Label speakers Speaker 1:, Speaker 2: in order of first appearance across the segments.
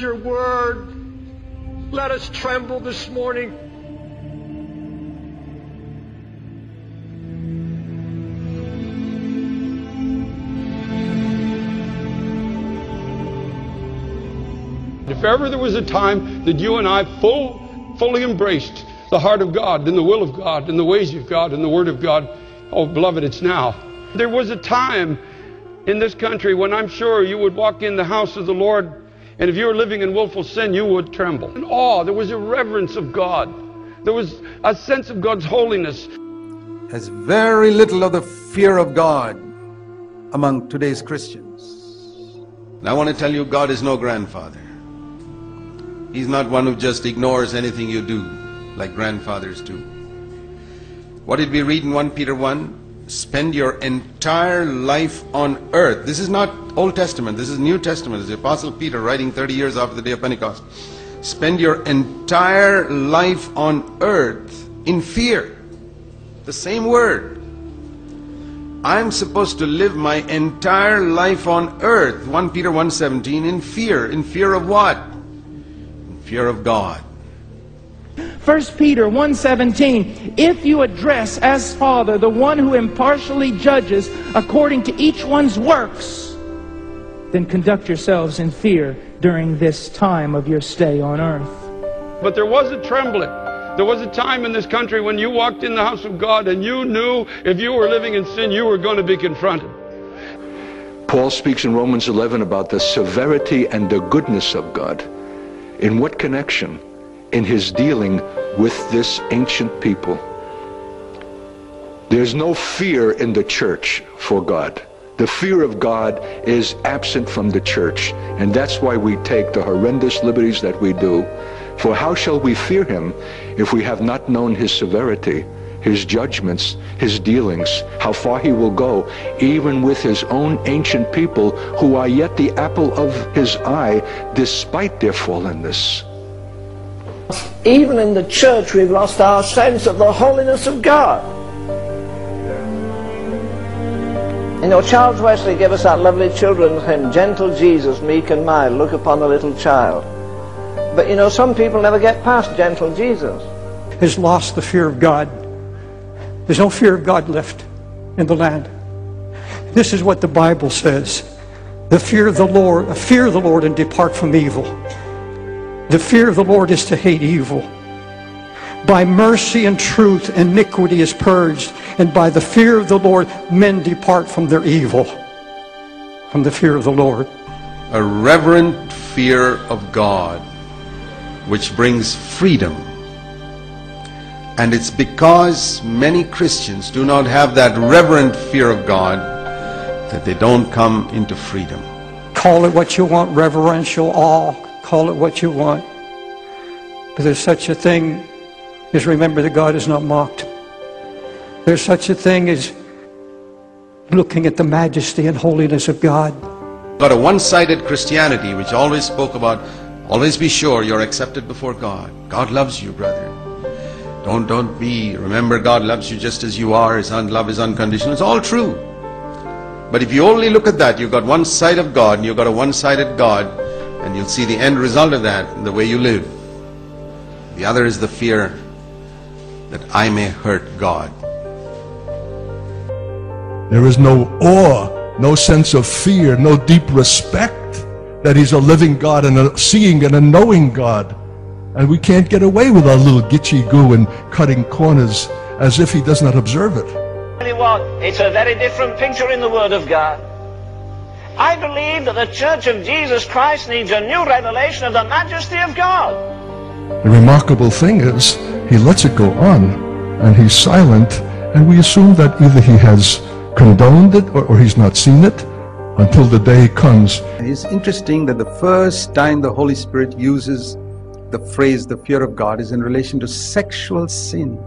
Speaker 1: Your word. Let us tremble this morning.
Speaker 2: If ever there was a time that you and I full, fully embraced the heart of God and the will of God and the ways of God and the Word of God, oh, beloved, it's now. There was a time in this country when I'm sure you would walk in the house of the Lord, and if you were living in willful sin, you would tremble. In awe, there was a reverence of God. There was a sense of God's holiness.
Speaker 3: has very little of the fear of God among today's Christians.
Speaker 4: And I want to tell you, God is no grandfather. He's not one who just ignores anything you do like grandfathers do. What did we read in 1 Peter 1? Spend your entire life on earth. This is not Old Testament, this is New Testament. Is the Apostle Peter writing 30 years after the day of Pentecost. Spend your entire life on earth in fear. The same word. I'm supposed to live my entire life on earth, 1 Peter 1:17 in fear. In fear of what? In fear of God.
Speaker 5: 1 Peter 1:17 If you address as Father the one who impartially judges according to each one's works then conduct yourselves in fear during this time of your stay on earth.
Speaker 2: But there was a trembling. There was a time in this country when you walked in the house of God and you knew if you were living in sin, you were going to be confronted.
Speaker 6: Paul speaks in Romans 11 about the severity and the goodness of God. In what connection? In his dealing with this ancient people. There's no fear in the church for God. The fear of God is absent from the church, and that's why we take the horrendous liberties that we do. For how shall we fear him if we have not known his severity, his judgments, his dealings, how far he will go, even with his own ancient people who are yet the apple of his eye despite their fallenness?
Speaker 7: Even in the church, we've lost our sense of the holiness of God. You know, Charles Wesley gave us that lovely children's hymn, Gentle Jesus, meek and mild, look upon the little child. But you know, some people never get past gentle Jesus.
Speaker 1: Has lost the fear of God. There's no fear of God left in the land. This is what the Bible says. The fear of the Lord, fear the Lord and depart from evil. The fear of the Lord is to hate evil. By mercy and truth, iniquity is purged, and by the fear of the Lord, men depart from their evil. From the fear of the Lord.
Speaker 4: A reverent fear of God which brings freedom. And it's because many Christians do not have that reverent fear of God that they don't come into freedom.
Speaker 1: Call it what you want, reverential awe. Call it what you want. But there's such a thing as remember that God is not mocked. There's such a thing as looking at the majesty and holiness of God.
Speaker 4: Got a one-sided Christianity which always spoke about always be sure you're accepted before God. God loves you, brother. Don't don't be remember God loves you just as you are. His love is unconditional. It's all true. But if you only look at that, you've got one side of God and you've got a one-sided God, and you'll see the end result of that in the way you live. The other is the fear that I may hurt God.
Speaker 8: There is no awe, no sense of fear, no deep respect that He's a living God and a seeing and a knowing God. And we can't get away with our little gitchy goo and cutting corners as if He does not observe it.
Speaker 7: Tell it's a very different picture in the Word of God. I believe that the Church of Jesus Christ needs a new revelation of the majesty of God.
Speaker 8: The remarkable thing is, he lets it go on, and he's silent, and we assume that either he has condoned it or, or he's not seen it until the day comes.
Speaker 3: It's interesting that the first time the Holy Spirit uses the phrase the fear of God is in relation to sexual sin.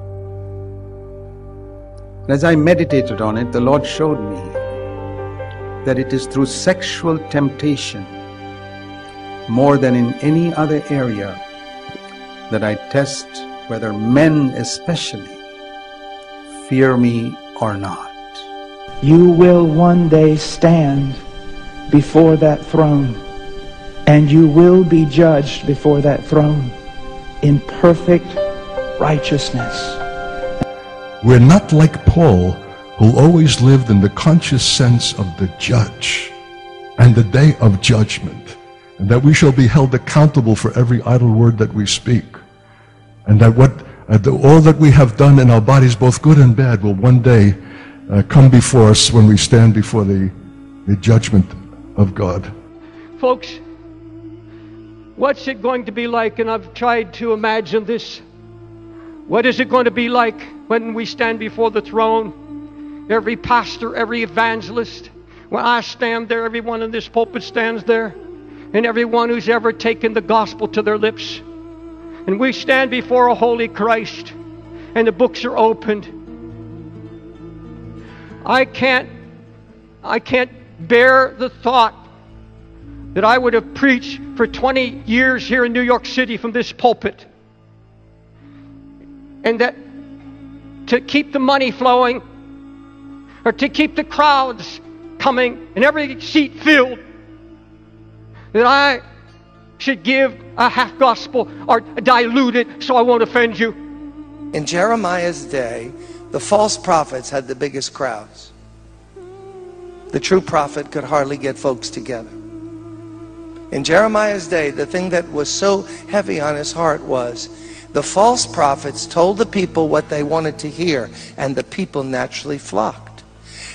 Speaker 3: As I meditated on it, the Lord showed me that it is through sexual temptation, more than in any other area, that I test whether men especially fear me or not.
Speaker 5: You will one day stand before that throne, and you will be judged before that throne in perfect righteousness.
Speaker 8: We're not like Paul, who always lived in the conscious sense of the judge and the day of judgment, and that we shall be held accountable for every idle word that we speak, and that what uh, the, all that we have done in our bodies, both good and bad, will one day uh, come before us when we stand before the, the judgment of God.
Speaker 9: Folks, what's it going to be like? And I've tried to imagine this. What is it going to be like when we stand before the throne? Every pastor, every evangelist, when I stand there, everyone in this pulpit stands there, and everyone who's ever taken the gospel to their lips. And we stand before a holy Christ, and the books are opened. I can't, I can't bear the thought that I would have preached for 20 years here in New York City from this pulpit. And that to keep the money flowing or to keep the crowds coming and every seat filled, that I should give a half gospel or dilute it so I won't offend you.
Speaker 10: In Jeremiah's day, the false prophets had the biggest crowds. The true prophet could hardly get folks together. In Jeremiah's day, the thing that was so heavy on his heart was the false prophets told the people what they wanted to hear, and the people naturally flocked.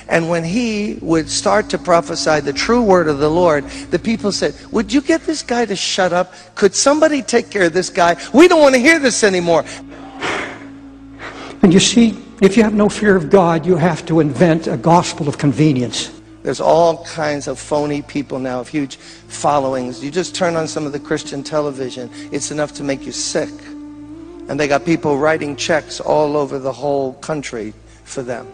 Speaker 10: And when he would start to prophesy the true word of the Lord, the people said, Would you get this guy to shut up? Could somebody take care of this guy? We don't want to hear this anymore.
Speaker 1: And you see, if you have no fear of God, you have to invent a gospel of convenience.
Speaker 10: There's all kinds of phony people now, of huge followings. You just turn on some of the Christian television, it's enough to make you sick. And they got people writing checks all over the whole country for them.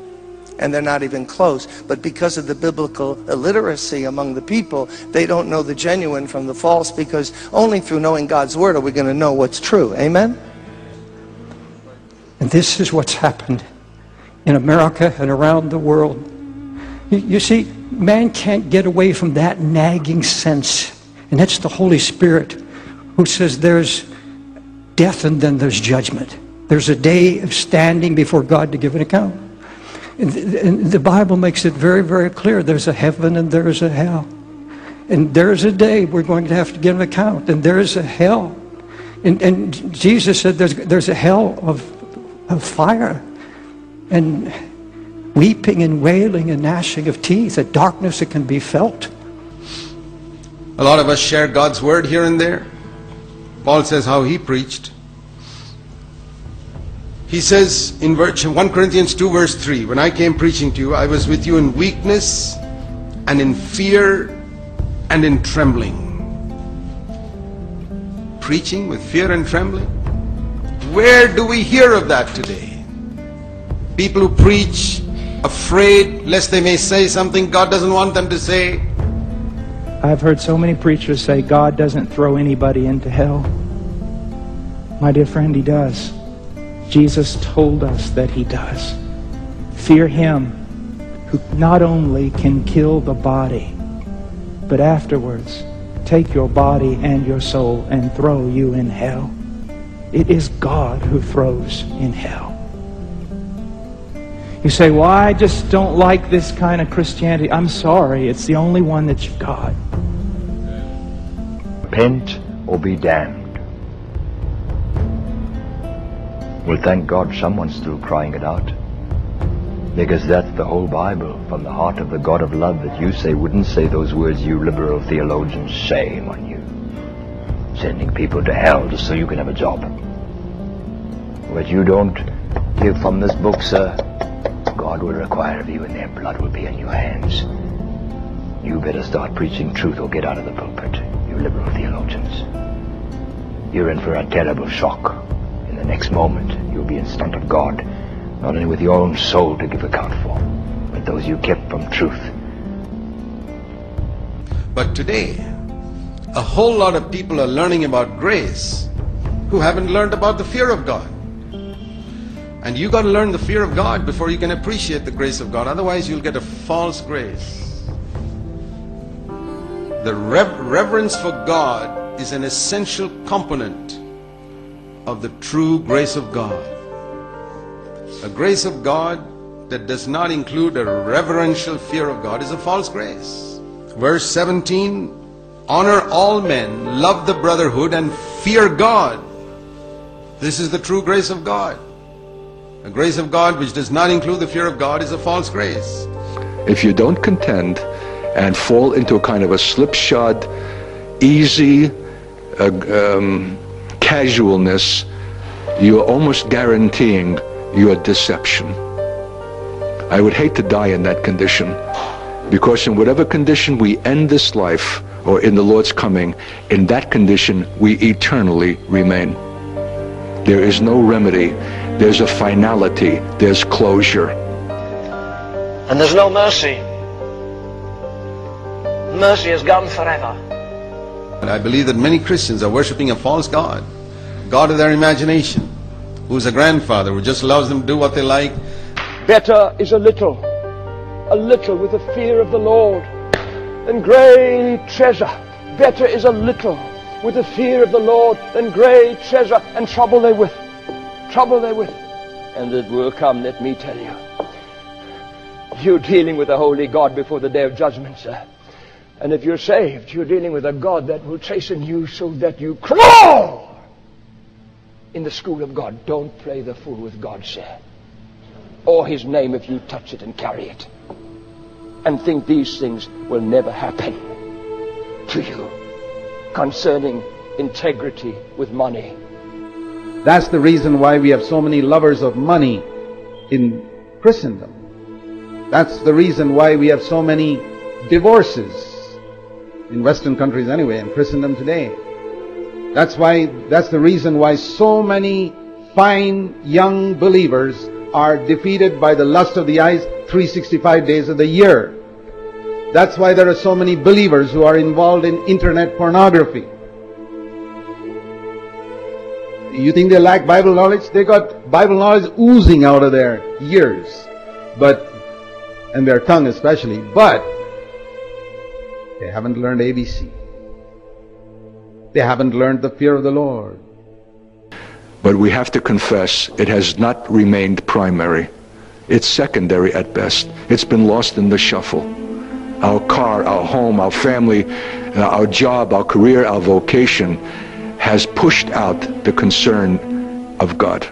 Speaker 10: And they're not even close. But because of the biblical illiteracy among the people, they don't know the genuine from the false because only through knowing God's word are we going to know what's true. Amen?
Speaker 1: And this is what's happened in America and around the world. You, you see, man can't get away from that nagging sense. And that's the Holy Spirit who says there's death and then there's judgment. There's a day of standing before God to give an account. The Bible makes it very, very clear there's a heaven and there's a hell. And there's a day we're going to have to give an account, and there's a hell. And, and Jesus said there's, there's a hell of, of fire and weeping and wailing and gnashing of teeth, a darkness that can be felt.
Speaker 4: A lot of us share God's word here and there. Paul says how he preached. He says in 1 Corinthians 2 verse 3, When I came preaching to you, I was with you in weakness and in fear and in trembling. Preaching with fear and trembling? Where do we hear of that today? People who preach afraid lest they may say something God doesn't want them to say.
Speaker 5: I've heard so many preachers say God doesn't throw anybody into hell. My dear friend, He does. Jesus told us that He does. Fear Him who not only can kill the body, but afterwards take your body and your soul and throw you in hell. It is God who throws in hell. You say, Well, I just don't like this kind of Christianity. I'm sorry, it's the only one that you've got.
Speaker 11: Repent or be damned. Well, thank God someone's still crying it out. Because that's the whole Bible, from the heart of the God of love that you say wouldn't say those words you liberal theologians. Shame on you. Sending people to hell just so you can have a job. What you don't give from this book, sir, God will require of you and their blood will be in your hands. You better start preaching truth or get out of the pulpit, you liberal theologians. You're in for a terrible shock. The next moment, you'll be in front of God, not only with your own soul to give account for, but those you kept from truth.
Speaker 4: But today, a whole lot of people are learning about grace who haven't learned about the fear of God. And you got to learn the fear of God before you can appreciate the grace of God. Otherwise, you'll get a false grace. The rev- reverence for God is an essential component of the true grace of God. A grace of God that does not include a reverential fear of God is a false grace. Verse 17 Honor all men, love the brotherhood, and fear God. This is the true grace of God. A grace of God which does not include the fear of God is a false grace.
Speaker 6: If you don't contend and fall into a kind of a slipshod, easy uh, um, casualness, you're almost guaranteeing your deception. I would hate to die in that condition because in whatever condition we end this life or in the Lord's coming, in that condition we eternally remain. There is no remedy. There's a finality. There's closure.
Speaker 7: And there's no mercy. Mercy is gone forever.
Speaker 4: And I believe that many Christians are worshiping a false God, God of their imagination, who's a grandfather who just allows them to do what they like.
Speaker 12: Better is a little, a little with the fear of the Lord than great treasure. Better is a little with the fear of the Lord than great treasure and trouble they with. Trouble they with. And it will come, let me tell you. You're dealing with a holy God before the day of judgment, sir. And if you're saved, you're dealing with a God that will chasten you so that you crawl in the school of God. Don't play the fool with God, sir. Or his name if you touch it and carry it. And think these things will never happen to you concerning integrity with money.
Speaker 3: That's the reason why we have so many lovers of money in Christendom. That's the reason why we have so many divorces in Western countries anyway, in Christendom today. That's why, that's the reason why so many fine young believers are defeated by the lust of the eyes 365 days of the year. That's why there are so many believers who are involved in internet pornography. You think they lack Bible knowledge? They got Bible knowledge oozing out of their ears, but, and their tongue especially, but they haven't learned ABC. They haven't learned the fear of the Lord.
Speaker 6: But we have to confess it has not remained primary. It's secondary at best. It's been lost in the shuffle. Our car, our home, our family, uh, our job, our career, our vocation has pushed out the concern of God.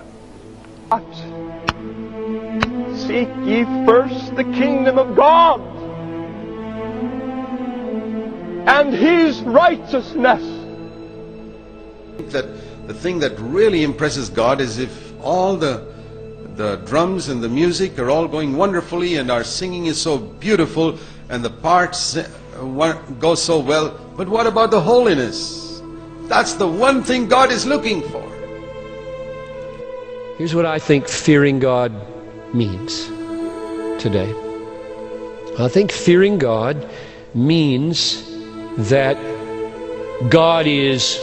Speaker 12: Seek ye first the kingdom of God and his righteousness.
Speaker 4: That the thing that really impresses God is if all the the drums and the music are all going wonderfully and our singing is so beautiful and the parts uh, go so well. But what about the holiness? That's the one thing God is looking for.
Speaker 9: Here's what I think fearing God means today. I think fearing God means that God is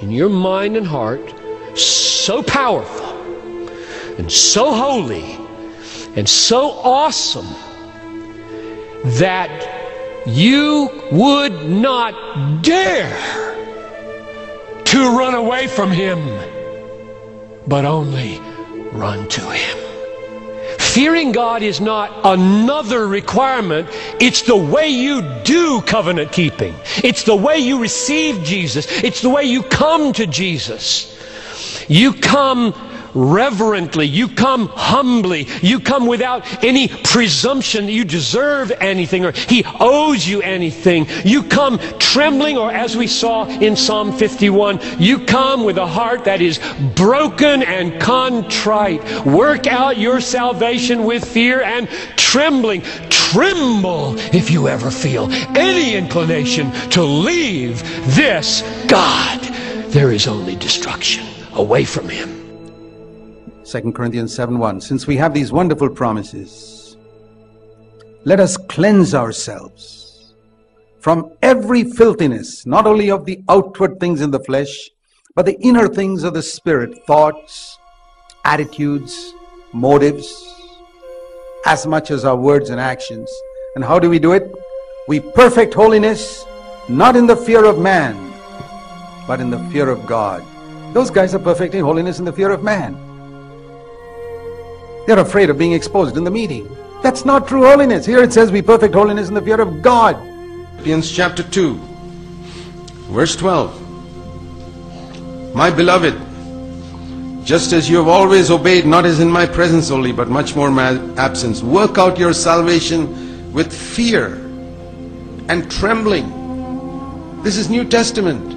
Speaker 9: in your mind and heart so powerful and so holy and so awesome that you would not dare to run away from him, but only run to him. Fearing God is not another requirement. It's the way you do covenant keeping. It's the way you receive Jesus. It's the way you come to Jesus. You come
Speaker 13: reverently. You come humbly. You come without any presumption that you deserve anything or he owes you anything. You come trembling, or as we saw in Psalm 51, you come with a heart that is broken and contrite. Work out your salvation with fear and trembling. Tremble if you ever feel any inclination to leave this God. There is only destruction away from him.
Speaker 3: 2 Corinthians 7 1. Since we have these wonderful promises, let us cleanse ourselves from every filthiness, not only of the outward things in the flesh, but the inner things of the spirit, thoughts, attitudes, motives, as much as our words and actions. And how do we do it? We perfect holiness, not in the fear of man, but in the fear of God. Those guys are perfecting holiness in the fear of man. They're afraid of being exposed in the meeting. That's not true holiness. Here it says Be perfect holiness in the fear of God.
Speaker 4: Philippians chapter 2, verse 12. My beloved, just as you have always obeyed, not as in my presence only, but much more in my absence, work out your salvation with fear and trembling. This is New Testament.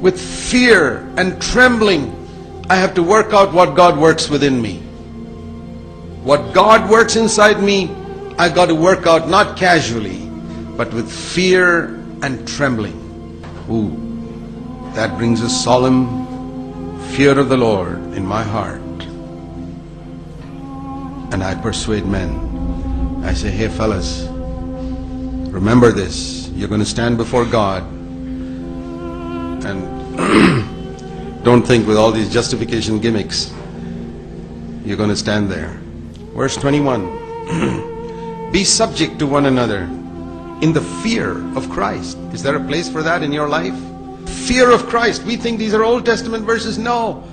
Speaker 4: With fear and trembling, I have to work out what God works within me. What God works inside me, I've got to work out not casually, but with fear and trembling. Ooh, that brings a solemn fear of the Lord in my heart. And I persuade men. I say, hey fellas, remember this. You're going to stand before God. And don't think with all these justification gimmicks, you're going to stand there. Verse 21 Be subject to one another in the fear of Christ. Is there a place for that in your life? Fear of Christ. We think these are Old Testament verses. No.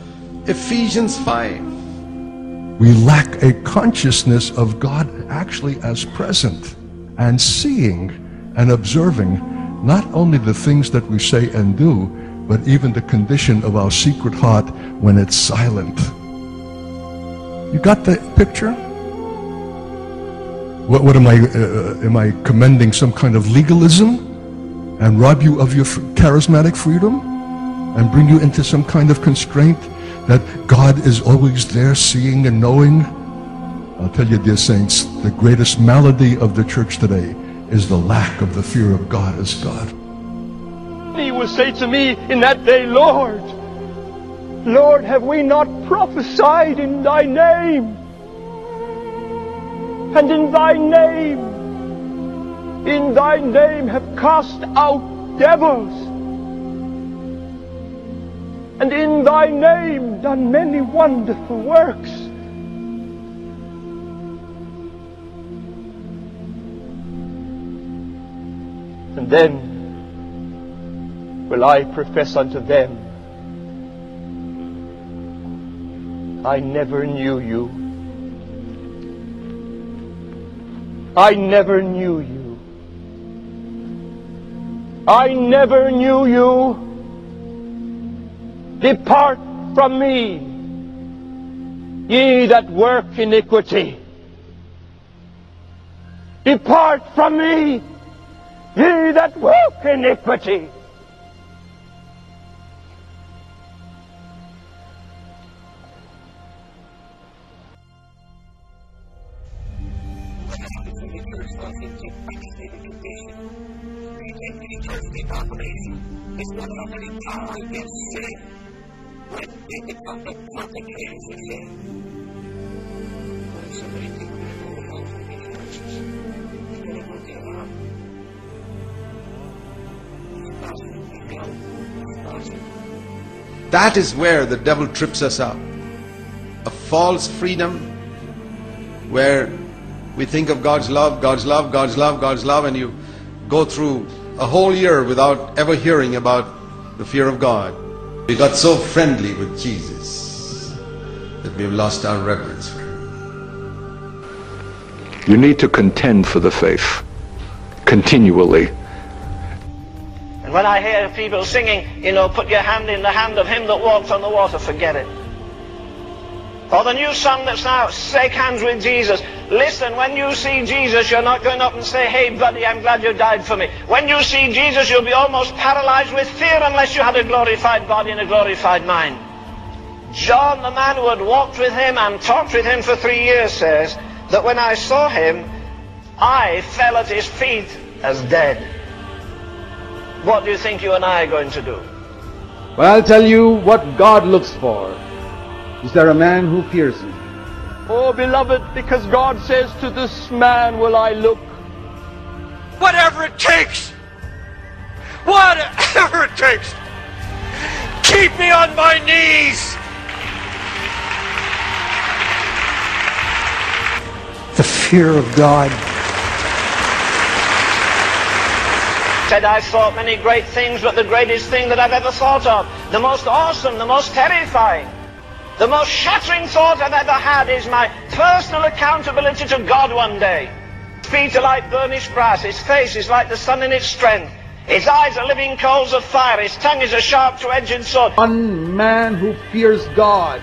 Speaker 4: Ephesians 5.
Speaker 8: We lack a consciousness of God actually as present and seeing and observing not only the things that we say and do, but even the condition of our secret heart when it's silent. You got the picture? What, what am I? Uh, am I commending some kind of legalism and rob you of your charismatic freedom and bring you into some kind of constraint that God is always there, seeing and knowing? I'll tell you, dear saints, the greatest malady of the church today is the lack of the fear of God as God.
Speaker 12: He will say to me in that day, Lord, Lord, have we not prophesied in thy name? And in thy name, in thy name have cast out devils. And in thy name done many wonderful works. And then will I profess unto them, I never knew you. I never knew you. I never knew you. Depart from me, ye that work iniquity. Depart from me, ye that work iniquity.
Speaker 4: That is where the devil trips us up. A false freedom where we think of God's love, God's love, God's love, God's love, and you go through a whole year without ever hearing about the fear of God. We got so friendly with Jesus that we've lost our reverence for him.
Speaker 6: You need to contend for the faith continually.
Speaker 7: And when I hear people singing, you know, put your hand in the hand of him that walks on the water, forget it. Or the new song that's now, Shake Hands with Jesus. Listen, when you see Jesus, you're not going up and say, Hey, buddy, I'm glad you died for me. When you see Jesus, you'll be almost paralyzed with fear unless you had a glorified body and a glorified mind. John, the man who had walked with him and talked with him for three years, says that when I saw him, I fell at his feet as dead. What do you think you and I are going to do?
Speaker 3: Well, I'll tell you what God looks for. Is there a man who fears him?
Speaker 12: Oh, beloved, because God says, To this man will I look.
Speaker 14: Whatever it takes. Whatever it takes. Keep me on my knees.
Speaker 1: The fear of God.
Speaker 7: Said, I've thought many great things, but the greatest thing that I've ever thought of, the most awesome, the most terrifying, the most shattering thought I've ever had is my personal accountability to God one day. His feet are like burnished brass, his face is like the sun in its strength, his eyes are living coals of fire, his tongue is a sharp two-edged sword.
Speaker 3: One man who fears God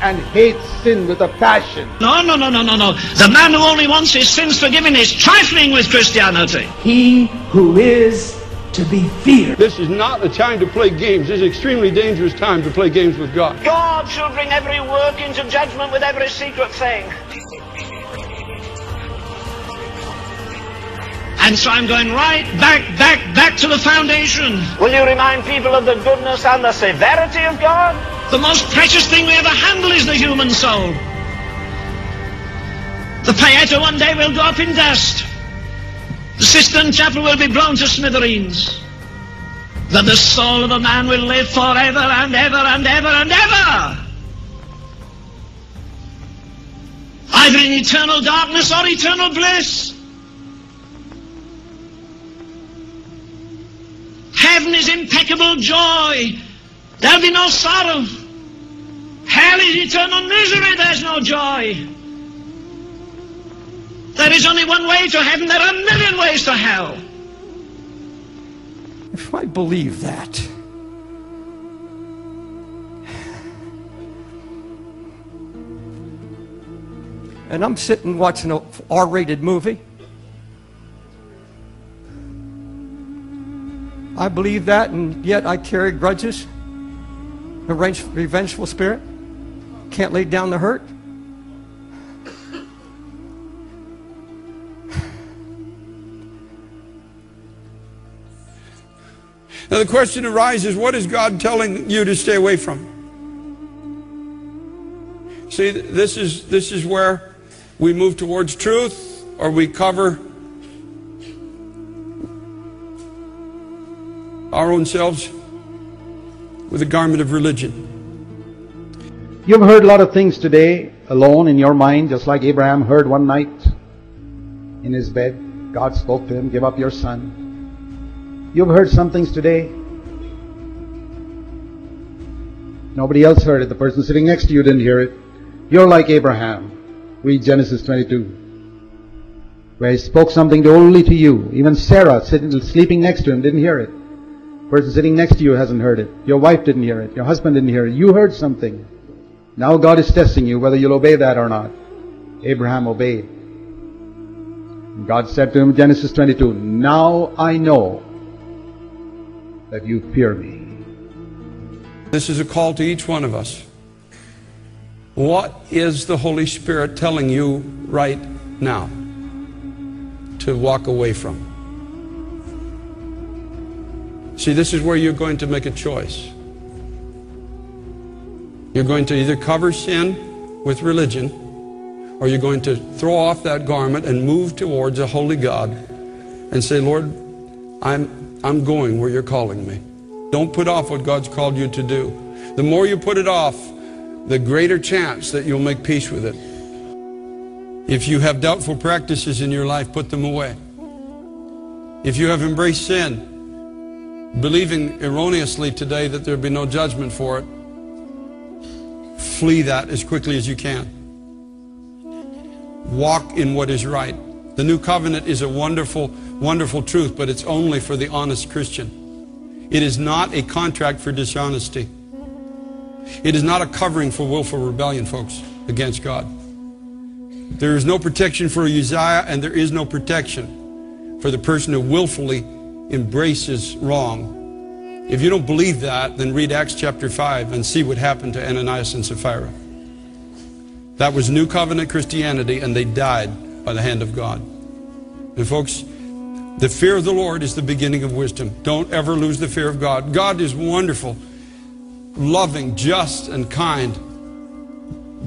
Speaker 3: and hates sin with a passion.
Speaker 15: No, no, no, no, no, no. The man who only wants his sins forgiven is trifling with Christianity.
Speaker 5: He who is to be feared.
Speaker 2: This is not a time to play games. This is an extremely dangerous time to play games with God.
Speaker 7: God shall bring every work into judgment with every secret thing.
Speaker 15: And so I'm going right back, back, back to the foundation.
Speaker 7: Will you remind people of the goodness and the severity of God?
Speaker 15: The most precious thing we ever handle is the human soul. The Pieta one day will go up in dust. Sistine Chapel will be blown to smithereens. But the soul of a man will live forever and ever and ever and ever. Either in eternal darkness or eternal bliss. Heaven is impeccable joy. There'll be no sorrow. Hell is eternal misery. There's no joy. There is only one way to heaven. There are a million ways to hell.
Speaker 1: If I believe that, and I'm sitting watching a R-rated movie, I believe that, and yet I carry grudges, a revengeful spirit, can't lay down the hurt.
Speaker 2: Now the question arises, what is God telling you to stay away from? See, this is, this is where we move towards truth or we cover our own selves with a garment of religion.
Speaker 3: You've heard a lot of things today alone in your mind, just like Abraham heard one night in his bed. God spoke to him, Give up your son. You've heard some things today. Nobody else heard it. The person sitting next to you didn't hear it. You're like Abraham. Read Genesis 22. Where he spoke something only to you. Even Sarah, sitting, sleeping next to him, didn't hear it. The person sitting next to you hasn't heard it. Your wife didn't hear it. Your husband didn't hear it. You heard something. Now God is testing you whether you'll obey that or not. Abraham obeyed. God said to him, Genesis 22, Now I know that you fear me.
Speaker 2: This is a call to each one of us. What is the Holy Spirit telling you right now to walk away from? See, this is where you're going to make a choice. You're going to either cover sin with religion, or you're going to throw off that garment and move towards a holy God and say, Lord, I'm, I'm going where you're calling me. Don't put off what God's called you to do. The more you put it off, the greater chance that you'll make peace with it. If you have doubtful practices in your life, put them away. If you have embraced sin, believing erroneously today that there'll be no judgment for it, flee that as quickly as you can. Walk in what is right. The new covenant is a wonderful, wonderful truth, but it's only for the honest Christian. It is not a contract for dishonesty. It is not a covering for willful rebellion, folks. against God. There is no protection for Uzziah, and there is no protection for the person who willfully embraces wrong. If you don't believe that, then read Acts chapter 5 and see what happened to Ananias and Sapphira. That was New Covenant Christianity, and they died by the hand of God. And folks, the fear of the Lord is the beginning of wisdom. Don't ever lose the fear of God. God is wonderful, loving, just, and kind,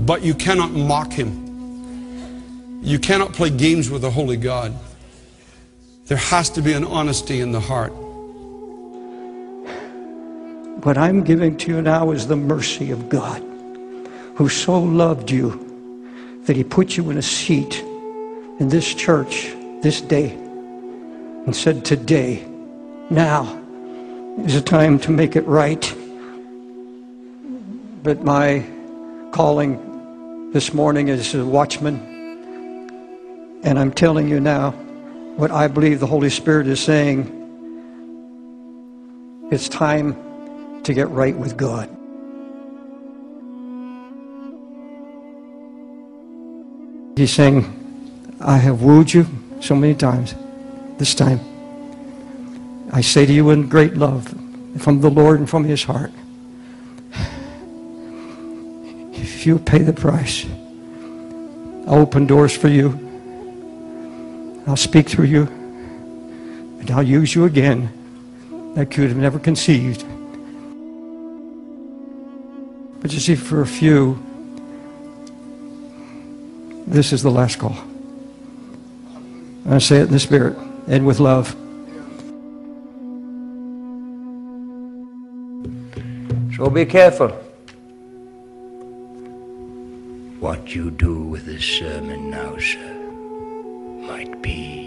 Speaker 2: but you cannot mock Him. You cannot play games with a holy God. There has to be an honesty in the heart.
Speaker 1: What I'm giving to you now is the mercy of God, who so loved you that He put you in a seat in this church this day and said, Today, now is a time to make it right. But my calling this morning is a watchman. And I'm telling you now what I believe the Holy Spirit is saying. It's time to get right with God. He's saying, I have wooed you so many times. This time, I say to you in great love from the Lord and from His heart, if you pay the price, I'll open doors for you. I'll speak through you, and I'll use you again that you would have never conceived. But you see, for a few, this is the last call. I say it in the Spirit and with love.
Speaker 16: So be careful what you do with this sermon now, sir, might be